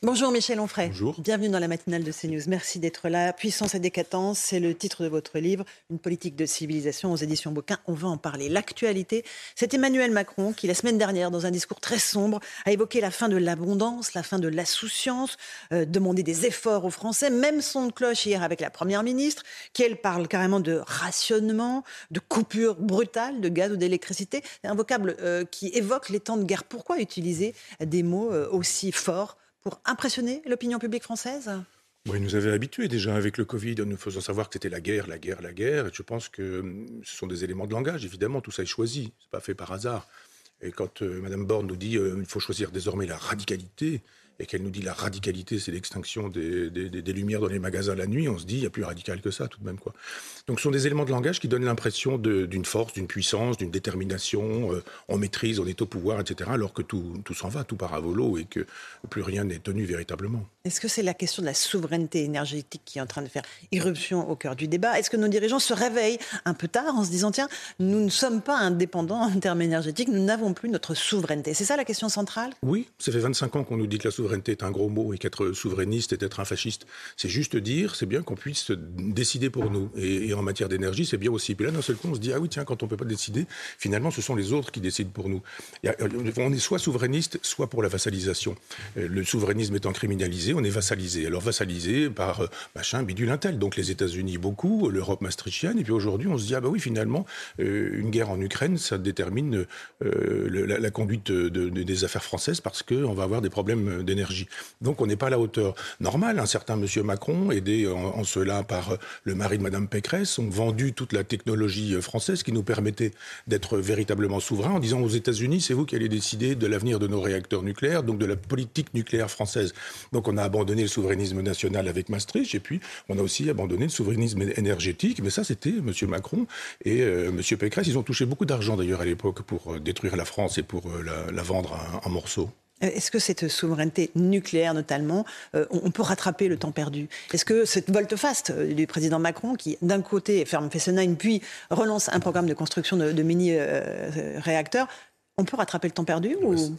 Bonjour Michel Onfray. Bonjour. Bienvenue dans la matinale de CNews. Merci d'être là. Puissance et décadence, c'est le titre de votre livre, Une politique de civilisation aux éditions Bouquin. On va en parler. L'actualité, c'est Emmanuel Macron qui, la semaine dernière, dans un discours très sombre, a évoqué la fin de l'abondance, la fin de l'insouciance, euh, demandé des efforts aux Français, même son de cloche hier avec la Première ministre, qui, elle, parle carrément de rationnement, de coupure brutale de gaz ou d'électricité. C'est un vocable euh, qui évoque les temps de guerre. Pourquoi utiliser des mots euh, aussi forts pour impressionner l'opinion publique française? Oui, nous avait habitués déjà avec le Covid, en nous faisant savoir que c'était la guerre, la guerre, la guerre. Et je pense que hum, ce sont des éléments de langage, évidemment, tout ça est choisi, c'est pas fait par hasard. Et quand euh, Mme Borne nous dit qu'il euh, faut choisir désormais la radicalité, et qu'elle nous dit la radicalité, c'est l'extinction des, des, lumières dans les magasins la nuit, on se dit, il y a plus radical que ça tout de même. Quoi. Donc ce sont des éléments de langage qui donnent l'impression d'une force, d'une puissance, d'une détermination, euh, on maîtrise, on est au pouvoir, etc., alors que tout, tout s'en va, tout part à volo et que plus rien n'est tenu véritablement. Est-ce que c'est la question de la souveraineté énergétique qui est en train de faire irruption au cœur du débat? Est-ce que nos dirigeants se réveillent un peu tard en se disant, tiens, nous ne sommes pas indépendants en termes énergétiques, nous n'avons plus notre souveraineté? C'est ça la question centrale? Oui, ça fait 25 ans qu'on nous dit que la souveraineté souveraineté est un gros mot et qu'être souverainiste est être un fasciste. C'est juste dire, c'est bien qu'on puisse décider pour nous. Et, en matière d'énergie, c'est bien aussi. Puis là, d'un seul coup, on se dit, ah oui, tiens, quand on ne peut pas décider, finalement, ce sont les autres qui décident pour nous. on est soit souverainiste, soit pour la vassalisation. Euh, le souverainisme étant criminalisé, on est vassalisé. Alors vassalisé par euh, machin, bidule, intel. Donc les États-Unis beaucoup, l'Europe maastrichtienne. Et puis aujourd'hui, on se dit, ah bah oui, finalement, euh, une guerre en Ukraine, ça détermine la, conduite des affaires françaises parce qu'on va avoir des problèmes d'énergie donc on n'est pas à la hauteur. Normal, un certain monsieur Macron, aidé en, cela par euh, le mari de madame Pécresse, ont vendu toute la technologie euh, française qui nous permettait d'être véritablement souverains en disant aux États-Unis, c'est vous qui allez décider de l'avenir de nos réacteurs nucléaires, donc de la politique nucléaire française. Donc on a abandonné le souverainisme national avec Maastricht et puis on a aussi abandonné le souverainisme énergétique. Mais ça, c'était monsieur Macron et euh, monsieur Pécresse. Ils ont touché beaucoup d'argent d'ailleurs à l'époque pour détruire la France et pour la, vendre en morceaux. Euh, est-ce que cette souveraineté nucléaire, notamment, euh, on peut rattraper le temps perdu? Est-ce que cette volte-face euh, du président Macron, qui d'un côté ferme Fessenheim, puis relance un programme de construction de, mini-réacteurs, on peut rattraper le temps perdu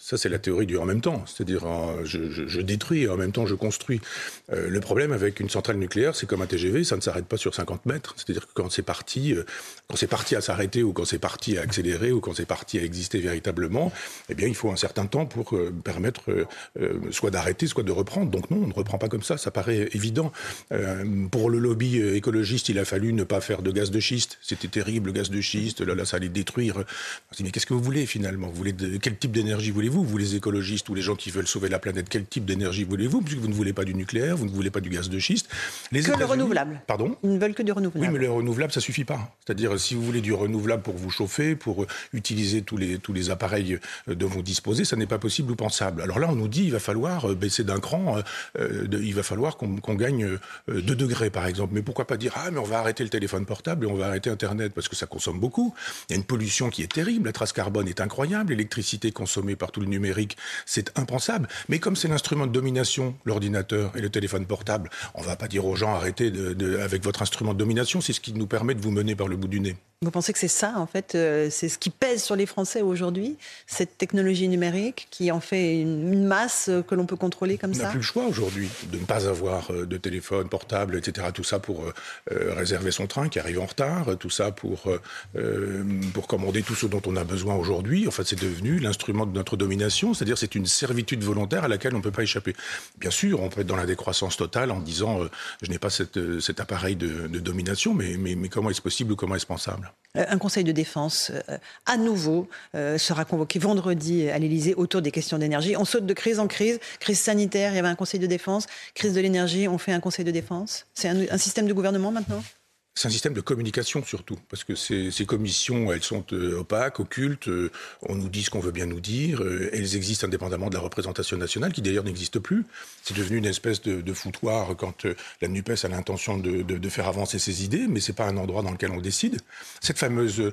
Ça, c'est la théorie du en même temps. C'est-à-dire, je, détruis et en même temps, je construis. Euh, le problème avec une centrale nucléaire, c'est comme un TGV, ça ne s'arrête pas sur 50 mètres. C'est-à-dire que quand c'est parti, euh, quand c'est parti à s'arrêter ou quand c'est parti à accélérer ou quand c'est parti à exister véritablement, eh bien, il faut un certain temps pour euh, permettre soit d'arrêter, soit de reprendre. Donc non, on ne reprend pas comme ça. Ça paraît évident. pour le lobby écologiste, il a fallu ne pas faire de gaz de schiste. C'était terrible, le gaz de schiste. Là, là, ça allait détruire. mais qu'est-ce que vous voulez finalement? Vous voulez quel type d'énergie voulez-vous? Vous, les écologistes ou les gens qui veulent sauver la planète, quel type d'énergie voulez-vous? Puisque vous ne voulez pas du nucléaire, vous ne voulez pas du gaz de schiste. Les que le renouvelable. Pardon? Ils ne veulent que du renouvelable. Oui, mais le renouvelable, ça suffit pas. C'est-à-dire, si vous voulez du renouvelable pour vous chauffer, pour utiliser tous les, tous les appareils euh, dont vous disposez, ça n'est pas possible ou pensable. Alors là, on nous dit il va falloir euh, baisser d'un cran, euh, il va falloir qu'on gagne 2 degrés, par exemple. Mais pourquoi pas dire ah, mais on va arrêter le téléphone portable et on va arrêter Internet parce que ça consomme beaucoup. Il y a une pollution qui est terrible, la trace carbone est incroyable, l'électricité consommé par tout le numérique, c'est impensable. Mais comme c'est l'instrument de domination, l'ordinateur et le téléphone portable, on ne va pas dire aux gens arrêtez avec votre instrument de domination, c'est ce qui nous permet de vous mener par le bout du nez. Vous pensez que c'est ça, en fait, euh, c'est ce qui pèse sur les Français aujourd'hui, cette technologie numérique qui en fait une, masse que l'on peut contrôler comme ça On n'a plus le choix aujourd'hui de ne pas avoir euh, de téléphone portable, etc. Tout ça pour euh, réserver son train qui arrive en retard, tout ça pour, pour commander tout ce dont on a besoin aujourd'hui. En fait, c'est devenu l'instrument de notre domination, c'est-à-dire c'est une servitude volontaire à laquelle on ne peut pas échapper. Bien sûr, on peut être dans la décroissance totale en disant je n'ai pas cette, cet appareil de, de domination, mais, mais, mais comment est-ce possible ou comment est-ce pensable? Euh, un conseil de défense euh, à nouveau euh, sera convoqué vendredi à l'Elysée autour des questions d'énergie. On saute de crise en crise. Crise sanitaire, il y avait un conseil de défense. Crise de l'énergie, on fait un conseil de défense. C'est un système de gouvernement maintenant? C'est un système de communication surtout, parce que ces, ces commissions, elles sont euh, opaques, occultes, euh, on nous dit ce qu'on veut bien nous dire, euh, elles existent indépendamment de la représentation nationale, qui d'ailleurs n'existe plus. C'est devenu une espèce de, de foutoir quand la NUPES a l'intention de, de, de, faire avancer ses idées, mais c'est pas un endroit dans lequel on décide. Cette fameuse,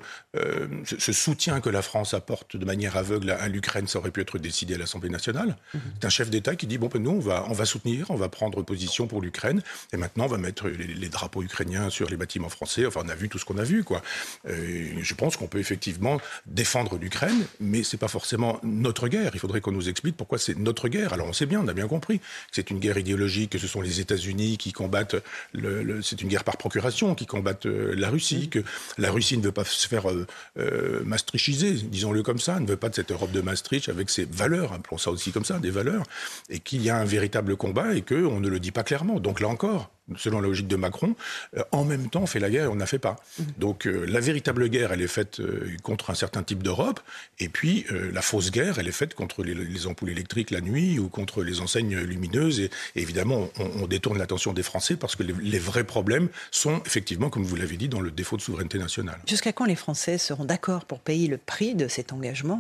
ce, soutien que la France apporte de manière aveugle à, l'Ukraine, ça aurait pu être décidé à l'Assemblée nationale. Mm-hmm. C'est un chef d'État qui dit, bon, ben nous, on va, on va soutenir, on va prendre position pour l'Ukraine, et maintenant, on va mettre les, les drapeaux ukrainiens sur les bâtiments bâtiments français. Enfin, on a vu tout ce qu'on a vu, quoi. je pense qu'on peut effectivement défendre l'Ukraine, mais c'est pas forcément notre guerre. Il faudrait qu'on nous explique pourquoi c'est notre guerre. Alors on sait bien, on a bien compris que c'est une guerre idéologique, que ce sont les États-Unis qui combattent. Le, c'est une guerre par procuration qui combattent la Russie, que la Russie ne veut pas se faire euh, maastrichiser, disons-le comme ça, ne veut pas de cette Europe de Maastricht avec ses valeurs, appelons ça aussi comme ça, des valeurs, et qu'il y a un véritable combat et qu'on ne le dit pas clairement. Donc là encore, selon la logique de Macron, euh, en même temps on fait la guerre et on n'a fait pas. Mmh. Donc euh, la véritable guerre, elle est faite euh, contre un certain type d'Europe, et puis la fausse guerre, elle est faite contre les, ampoules électriques la nuit ou contre les enseignes lumineuses. Et, évidemment, on, détourne l'attention des Français parce que les, vrais problèmes sont effectivement, comme vous l'avez dit, dans le défaut de souveraineté nationale. Jusqu'à quand les Français seront d'accord pour payer le prix de cet engagement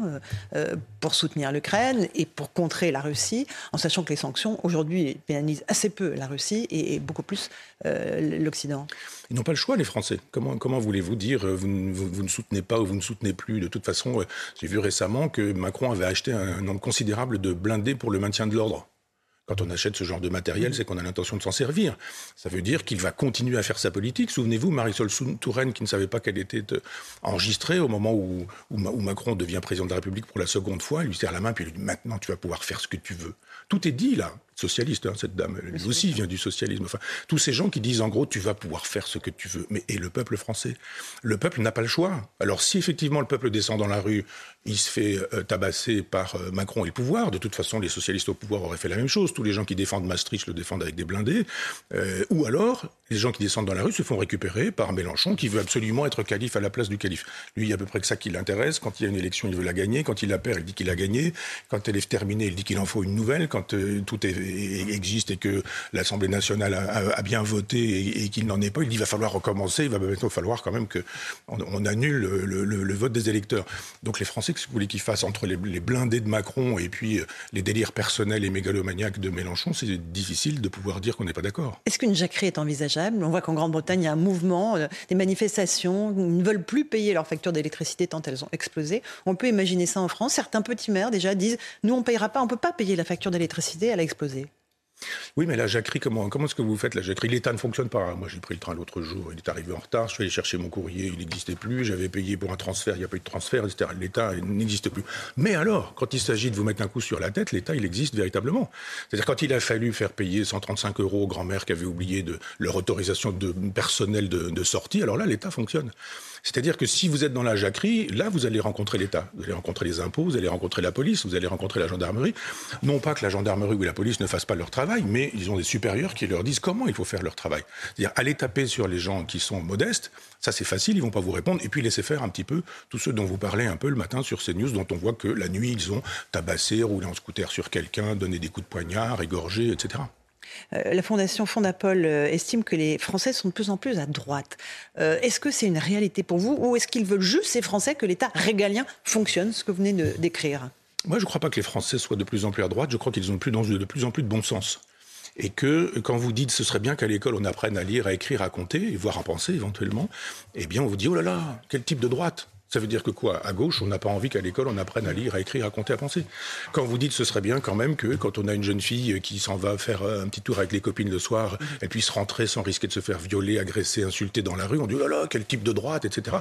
pour soutenir l'Ukraine et pour contrer la Russie, en sachant que les sanctions aujourd'hui pénalisent assez peu la Russie et beaucoup plus euh, l'Occident Ils n'ont pas le choix, les Français. Comment, voulez-vous dire euh, vous, ne soutenez pas ou vous ne soutenez plus? De toute façon, euh, j'ai vu récemment que Macron avait acheté un nombre considérable de blindés pour le maintien de l'ordre. Quand on achète ce genre de matériel, c'est qu'on a l'intention de s'en servir. Ça veut dire qu'il va continuer à faire sa politique. Souvenez-vous, Marisol Touraine, qui ne savait pas qu'elle était enregistrée au moment où, où, Macron devient président de la République pour la seconde fois, il lui serre la main, puis il lui dit maintenant tu vas pouvoir faire ce que tu veux. Tout est dit là socialiste, hein, cette dame. Elle aussi vient du socialisme. Enfin, tous ces gens qui disent en gros, tu vas pouvoir faire ce que tu veux. Mais et le peuple français? Le peuple n'a pas le choix. Alors si effectivement le peuple descend dans la rue, il se fait euh, tabasser par euh, Macron et le pouvoir. De toute façon, les socialistes au pouvoir auraient fait la même chose. Tous les gens qui défendent Maastricht le défendent avec des blindés. Euh, ou alors, les gens qui descendent dans la rue se font récupérer par Mélenchon, qui veut absolument être calife à la place du calife. Lui, il y a à peu près que ça qui l'intéresse. Quand il y a une élection, il veut la gagner. Quand il la perd, il dit qu'il a gagné. Quand elle est terminée, il dit qu'il en faut une nouvelle. Quand tout est, existe et que l'Assemblée nationale a, bien voté et, qu'il n'en est pas, il dit qu'il va falloir recommencer. Il va bientôt falloir quand même qu'on on annule le, vote des électeurs. Donc les Français, qu'est-ce que vous voulez qu'ils fassent entre les, blindés de Macron et puis euh, les délires personnels et mégalomaniaques de Mélenchon C'est difficile de pouvoir dire qu'on n'est pas d'accord. Est-ce qu'une jacquerie est envisageable? On voit qu'en Grande-Bretagne, il y a un mouvement, euh, des manifestations, ils ne veulent plus payer leurs factures d'électricité tant elles ont explosé. On peut imaginer ça en France. Certains petits maires déjà disent nous on ne payera pas, on ne peut pas payer la facture d'électricité, elle a explosé. Oui, mais la jacquerie, comment, comment est-ce que vous faites la jacquerie L'État ne fonctionne pas. Moi, j'ai pris le train l'autre jour, il est arrivé en retard, je suis allé chercher mon courrier, il n'existait plus, j'avais payé pour un transfert, il n'y a pas eu de transfert, etc. L'État n'existe plus. Mais alors, quand il s'agit de vous mettre un coup sur la tête, l'État, il existe véritablement. C'est-à-dire quand il a fallu faire payer 135 euros aux grands-mères qui avaient oublié leur autorisation de personnel de sortie, alors là, l'État fonctionne. C'est-à-dire que si vous êtes dans la jacquerie, là, vous allez rencontrer l'État. Vous allez rencontrer les impôts, vous allez rencontrer la police, vous allez rencontrer la gendarmerie. Non pas que la gendarmerie ou la police ne fassent pas leur travail, mais ils ont des supérieurs qui leur disent comment il faut faire leur travail. C'est-à-dire, aller taper sur les gens qui sont modestes, ça c'est facile, ils vont pas vous répondre. Et puis laisser faire un petit peu tous ceux dont vous parlez un peu le matin sur ces news, dont on voit que la nuit, ils ont tabassé, roulé en scooter sur quelqu'un, donné des coups de poignard, égorgé, etc. Euh, la Fondation Fondapol euh, estime que les Français sont de plus en plus à droite. Euh, est-ce que c'est une réalité pour vous ou est-ce qu'ils veulent juste, ces Français, que l'État régalien fonctionne, ce que vous venez de décrire? Moi, je ne crois pas que les Français soient de plus en plus à droite. Je crois qu'ils ont de plus, en plus de bon sens. Et que quand vous dites ce serait bien qu'à l'école on apprenne à lire, à écrire, à compter, et voire à penser éventuellement, eh bien on vous dit oh là là, quel type de droite? Ça veut dire que quoi? À gauche, on n'a pas envie qu'à l'école, on apprenne à lire, à écrire, à compter, à penser. Quand vous dites ce serait bien quand même que quand on a une jeune fille qui s'en va faire un petit tour avec les copines le soir, mhm. elle puisse rentrer sans risquer de se faire violer, agresser, insulter dans la rue, on dit oh là là, quel type de droite, etc.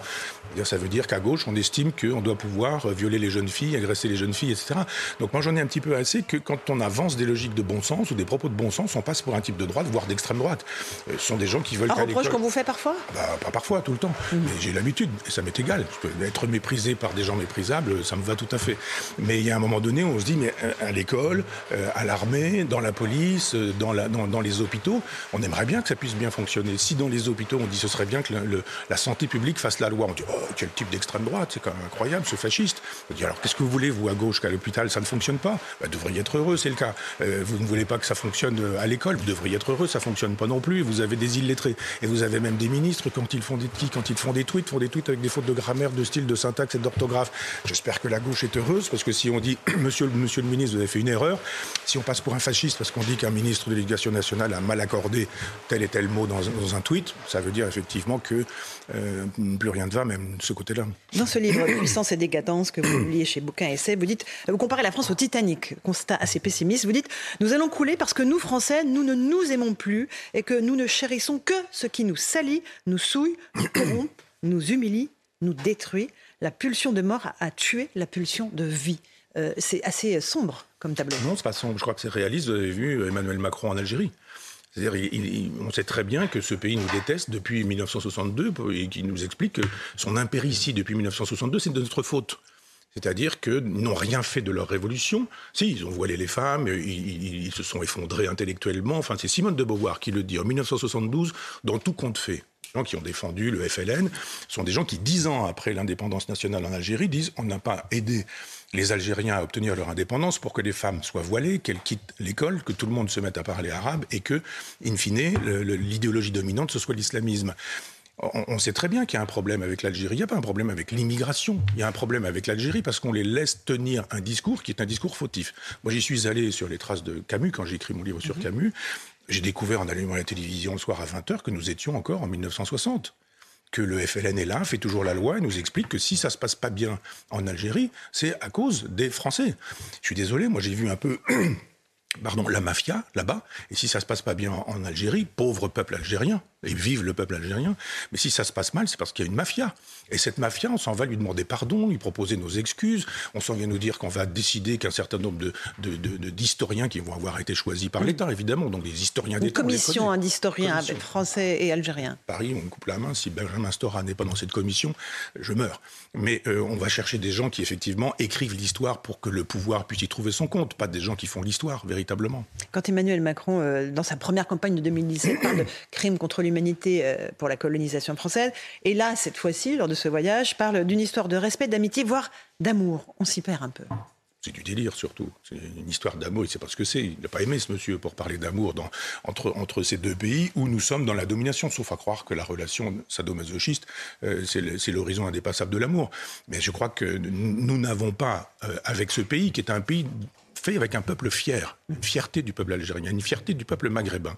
Ça veut dire qu'à gauche, on estime qu'on doit pouvoir violer les jeunes filles, agresser les jeunes filles, etc. Donc moi, j'en ai un petit peu assez que quand on avance des logiques de bon sens ou des propos de bon sens, on passe pour un type de droite, voire d'extrême droite. Euh, ce sont des gens qui veulent un reproche qu'on vous fait parfois? Bah, Pas parfois, tout le temps. Mhm. Mais j'ai l'habitude, et ça m'est égal. Je peux être méprisé par des gens méprisables, ça me va tout à fait. Mais il y a un moment donné où on se dit, mais euh, à l'école, euh, à l'armée, dans la police, euh, dans, la, dans, les hôpitaux, on aimerait bien que ça puisse bien fonctionner. Si dans les hôpitaux, on dit ce serait bien que la santé publique fasse la loi, on dit, oh, quel type d'extrême droite, c'est quand même incroyable, ce fasciste. On dit, alors qu'est-ce que vous voulez, vous, à gauche, qu'à l'hôpital, ça ne fonctionne pas? Bah, Vous devriez être heureux, c'est le cas. vous ne voulez pas que ça fonctionne à l'école, vous devriez être heureux, ça fonctionne pas non plus. Vous avez des illettrés. Et vous avez même des ministres, quand ils font des, quand ils font des tweets, font des tweets avec des fautes de grammaire, de style de syntaxe et d'orthographe. J'espère que la gauche est heureuse, parce que si on dit, monsieur, le ministre, vous avez fait une erreur, si on passe pour un fasciste parce qu'on dit qu'un ministre de l'Éducation nationale a mal accordé tel et tel mot dans, un tweet, ça veut dire effectivement que euh, plus rien ne va, même de ce côté-là. Dans ce livre, Puissance et décadence, que vous publiez chez Bouquin Essai, vous dites, vous comparez la France au Titanic, constat assez pessimiste, vous dites, nous allons couler parce que nous, Français, nous ne nous aimons plus et que nous ne chérissons que ce qui nous salit, nous souille, nous corrompt, nous humilie, nous détruit. La pulsion de mort a, tué la pulsion de vie. Euh, c'est assez sombre comme tableau. Non, c'est pas sombre. Je crois que c'est réaliste. Vous avez vu Emmanuel Macron en Algérie. C'est-à-dire, on sait très bien que ce pays nous déteste depuis 1962 et qu'il nous explique que son impéritie depuis 1962, c'est de notre faute. C'est-à-dire qu'ils n'ont rien fait de leur révolution. Si, ils ont voilé les femmes, ils, se sont effondrés intellectuellement. Enfin, c'est Simone de Beauvoir qui le dit en 1972, dans tout compte fait. Qui ont défendu le FLN sont des gens qui, dix ans après l'indépendance nationale en Algérie, disent on n'a pas aidé les Algériens à obtenir leur indépendance pour que les femmes soient voilées, qu'elles quittent l'école, que tout le monde se mette à parler arabe et que, in fine, l'idéologie dominante, ce soit l'islamisme on, sait très bien qu'il y a un problème avec l'Algérie. Il n'y a pas un problème avec l'immigration. Il y a un problème avec l'Algérie parce qu'on les laisse tenir un discours qui est un discours fautif. Moi, j'y suis allé sur les traces de Camus quand j'ai écrit mon livre sur mhm. Camus. J'ai découvert en allumant la télévision le soir à 20h que nous étions encore en 1960 que le FLN est là, fait toujours la loi et nous explique que si ça se passe pas bien en Algérie, c'est à cause des Français. Je suis désolé, moi j'ai vu un peu pardon, la mafia là-bas. Et si ça se passe pas bien en Algérie, pauvre peuple algérien, et vive le peuple algérien. Mais si ça se passe mal, c'est parce qu'il y a une mafia. Et cette mafia, on s'en va lui demander pardon, lui proposer nos excuses. On s'en vient nous dire qu'on va décider qu'un certain nombre d'historiens de, de, qui vont avoir été choisis par l'État, évidemment, donc des historiens d'État. Une commission d'historiens français et algériens. Paris, on me coupe la main. Si Benjamin Stora n'est pas dans cette commission, je meurs. Mais euh, on va chercher des gens qui, effectivement, écrivent l'histoire pour que le pouvoir puisse y trouver son compte, pas des gens qui font l'histoire, véritablement. Quand Emmanuel Macron, euh, dans sa première campagne de 2017, parle de crimes contre l'humanité, euh, pour la colonisation française. Et là, cette fois-ci, lors de ce voyage, parle d'une histoire de respect, d'amitié, voire d'amour. On s'y perd un peu. C'est du délire surtout. C'est une histoire d'amour. Il ne sait pas ce que c'est. Il n'a pas aimé ce monsieur pour parler d'amour entre, entre ces deux pays où nous sommes dans la domination. Sauf à croire que la relation sadomasochiste, euh, c'est l'horizon indépassable de l'amour. Mais je crois que nous n'avons pas, euh, avec ce pays qui est un pays fait avec un peuple fier, une fierté du peuple algérien, une fierté du peuple maghrébin.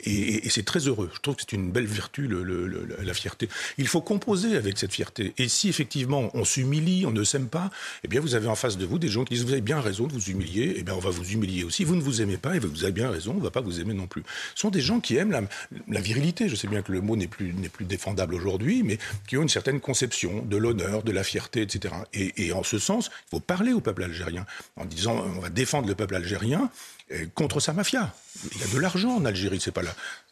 Et, c'est très heureux. Je trouve que c'est une belle vertu, la fierté. Il faut composer avec cette fierté. Et si effectivement on s'humilie, on ne s'aime pas, eh bien vous avez en face de vous des gens qui disent vous avez bien raison de vous humilier, eh bien on va vous humilier aussi. Vous ne vous aimez pas, et vous avez bien raison, on ne va pas vous aimer non plus. Ce sont des gens qui aiment la, virilité. Je sais bien que le mot n'est plus, plus défendable aujourd'hui, mais qui ont une certaine conception de l'honneur, de la fierté, etc. Et, et en ce sens, il faut parler au peuple algérien en disant on va défendre le peuple algérien enough. Contre sa mafia. Il y a de l'argent en Algérie, c'est pas.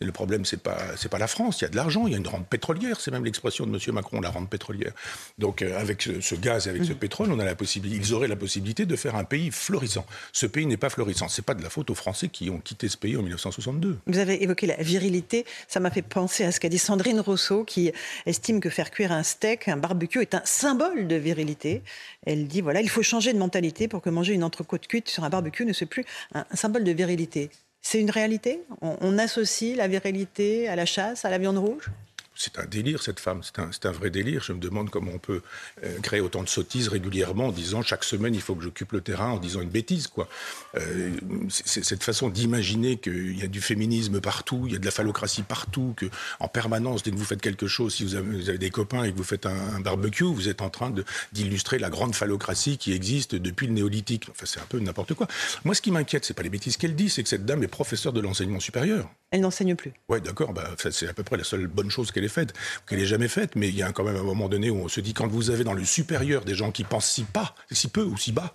Le problème, c'est pas c'est pas la France. Il y a de l'argent, il y a une rente pétrolière. C'est même l'expression de M. Macron, la rente pétrolière. Donc, euh, avec ce, gaz et avec ce mhm. pétrole, on a la possibilité, ils auraient la possibilité de faire un pays florissant. Ce pays n'est pas florissant. C'est pas de la faute aux Français qui ont quitté ce pays en 1962. Vous avez évoqué la virilité. Ça m'a fait penser à ce qu'a dit Sandrine Rousseau, qui estime que faire cuire un steak, un barbecue, est un symbole de virilité. Elle dit voilà, il faut changer de mentalité pour que manger une entrecôte cuite sur un barbecue ne soit plus un, symbole de virilité. C'est une réalité? On, associe la virilité à la chasse, à la viande rouge? C'est un délire, cette femme. C'est un, vrai délire. Je me demande comment on peut euh, créer autant de sottises régulièrement en disant chaque semaine, il faut que j'occupe le terrain en disant une bêtise. Quoi. Euh, c'est, cette façon d'imaginer qu'il y a du féminisme partout, il y a de la phallocratie partout, que en permanence, dès que vous faites quelque chose, si vous avez, des copains et que vous faites un, barbecue, vous êtes en train d'illustrer la grande phallocratie qui existe depuis le néolithique. Enfin, c'est un peu n'importe quoi. Moi, ce qui m'inquiète, c'est pas les bêtises qu'elle dit, c'est que cette dame est professeure de l'enseignement supérieur. Elle n'enseigne plus. Oui, d'accord. Bah, c'est à peu près la seule bonne chose qu'elle ait faite, qu'elle ait jamais faite. Mais il y a quand même un moment donné où on se dit, quand vous avez dans le supérieur des gens qui pensent si si peu ou si bas,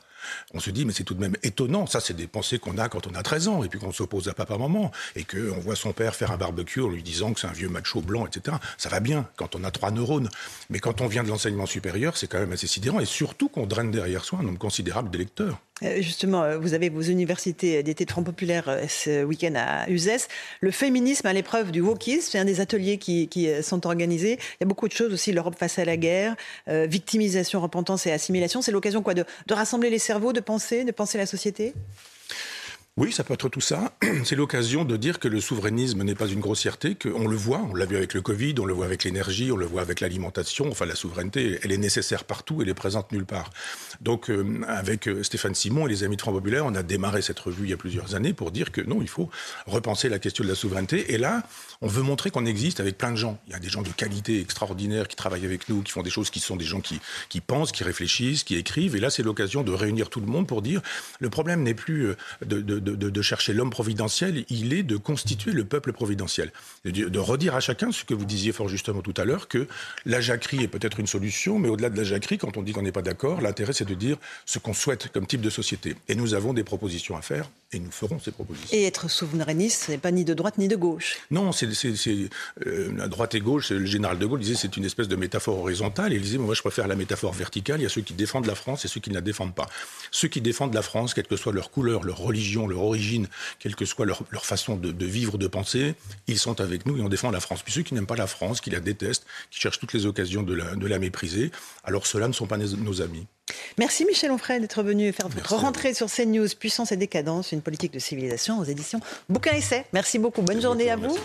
on se dit, mais c'est tout de même étonnant. Ça, c'est des pensées qu'on a quand on a 13 ans, et puis qu'on s'oppose à papa-maman, et qu'on voit son père faire un barbecue en lui disant que c'est un vieux macho blanc, etc. Ça va bien quand on a trois neurones. Mais quand on vient de l'enseignement supérieur, c'est quand même assez sidérant, et surtout qu'on draine derrière soi un nombre considérable d'électeurs. Euh, justement, euh, vous avez vos universités d'été de Front Populaire euh, ce week-end à Uzès. Le féminisme à l'épreuve du wokisme, c'est un des ateliers qui, sont organisés. Il y a beaucoup de choses aussi, l'Europe face à la guerre, victimisation, repentance et assimilation. C'est l'occasion quoi de, de, rassembler les cerveaux, de penser, de penser la société? Oui, ça peut être tout ça. C'est l'occasion de dire que le souverainisme n'est pas une grossièreté, qu'on le voit, on l'a vu avec le Covid, on le voit avec l'énergie, on le voit avec l'alimentation. Enfin, la souveraineté, elle est nécessaire partout, elle est présente nulle part. Donc, euh, avec euh, Stéphane Simon et les amis de Front Populaire, on a démarré cette revue il y a plusieurs années pour dire que non, il faut repenser la question de la souveraineté. Et là, on veut montrer qu'on existe avec plein de gens. Il y a des gens de qualité extraordinaire qui travaillent avec nous, qui font des choses qui sont des gens qui, pensent, qui réfléchissent, qui écrivent. Et là, c'est l'occasion de réunir tout le monde pour dire le problème n'est plus euh, de, de, de chercher l'homme providentiel, il est de constituer le peuple providentiel. De, redire à chacun ce que vous disiez fort justement tout à l'heure, que la jacquerie est peut-être une solution, mais au-delà de la jacquerie, quand on dit qu'on n'est pas d'accord, l'intérêt c'est de dire ce qu'on souhaite comme type de société. Et nous avons des propositions à faire et nous ferons ces propositions. Et être souverainiste, ce n'est pas ni de droite ni de gauche. Non, c'est euh, la droite et gauche. Le général de Gaulle disait c'est une espèce de métaphore horizontale. Il disait moi je préfère la métaphore verticale. Il y a ceux qui défendent la France et ceux qui ne la défendent pas. Ceux qui défendent la France, quelle que soit leur couleur, leur religion, leur origine, quelle que soit leur, leur façon de, de, vivre, de penser, ils sont avec nous et on défend la France. Puis ceux qui n'aiment pas la France, qui la détestent, qui cherchent toutes les occasions de la, de la mépriser, alors ceux-là ne sont pas nos amis. Merci Michel Onfray d'être venu faire votre rentrée sur CNews, Puissance et décadence, une politique de civilisation aux éditions Bouquin Essai. Merci beaucoup. Bonne journée à vous